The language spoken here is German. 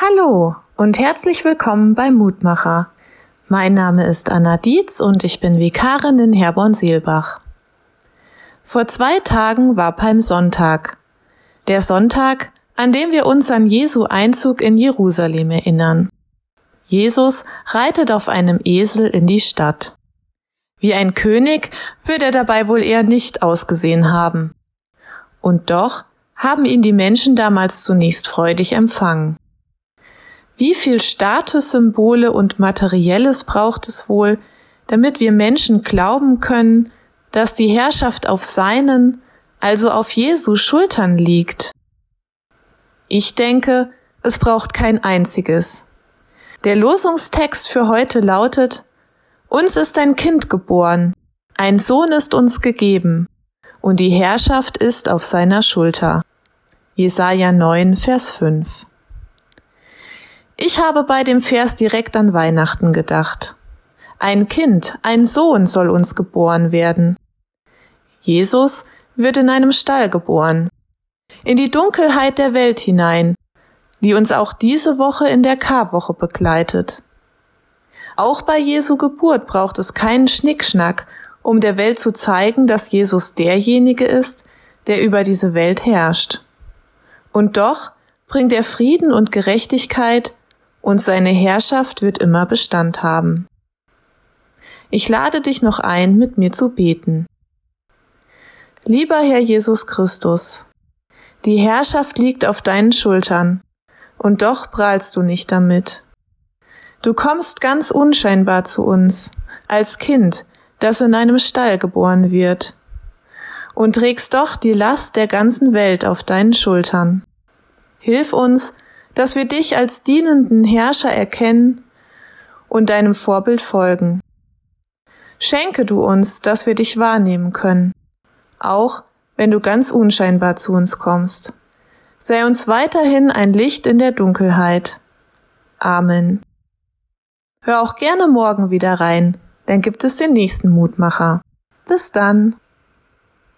Hallo und herzlich willkommen bei Mutmacher. Mein Name ist Anna Dietz und ich bin Vikarin in Herborn-Seelbach. Vor zwei Tagen war Palmsonntag. Der Sonntag, an dem wir uns an Jesu Einzug in Jerusalem erinnern. Jesus reitet auf einem Esel in die Stadt. Wie ein König wird er dabei wohl eher nicht ausgesehen haben. Und doch haben ihn die Menschen damals zunächst freudig empfangen. Wie viel Statussymbole und Materielles braucht es wohl, damit wir Menschen glauben können, dass die Herrschaft auf seinen, also auf Jesu Schultern liegt? Ich denke, es braucht kein einziges. Der Losungstext für heute lautet, uns ist ein Kind geboren, ein Sohn ist uns gegeben, und die Herrschaft ist auf seiner Schulter. Jesaja 9, Vers 5. Ich habe bei dem Vers direkt an Weihnachten gedacht. Ein Kind, ein Sohn soll uns geboren werden. Jesus wird in einem Stall geboren. In die Dunkelheit der Welt hinein, die uns auch diese Woche in der Karwoche begleitet. Auch bei Jesu Geburt braucht es keinen Schnickschnack, um der Welt zu zeigen, dass Jesus derjenige ist, der über diese Welt herrscht. Und doch bringt er Frieden und Gerechtigkeit und seine Herrschaft wird immer Bestand haben. Ich lade dich noch ein, mit mir zu beten. Lieber Herr Jesus Christus, die Herrschaft liegt auf deinen Schultern, und doch prahlst du nicht damit. Du kommst ganz unscheinbar zu uns, als Kind, das in einem Stall geboren wird, und trägst doch die Last der ganzen Welt auf deinen Schultern. Hilf uns, dass wir dich als dienenden Herrscher erkennen und deinem Vorbild folgen. Schenke du uns, dass wir dich wahrnehmen können, auch wenn du ganz unscheinbar zu uns kommst. Sei uns weiterhin ein Licht in der Dunkelheit. Amen. Hör auch gerne morgen wieder rein, dann gibt es den nächsten Mutmacher. Bis dann.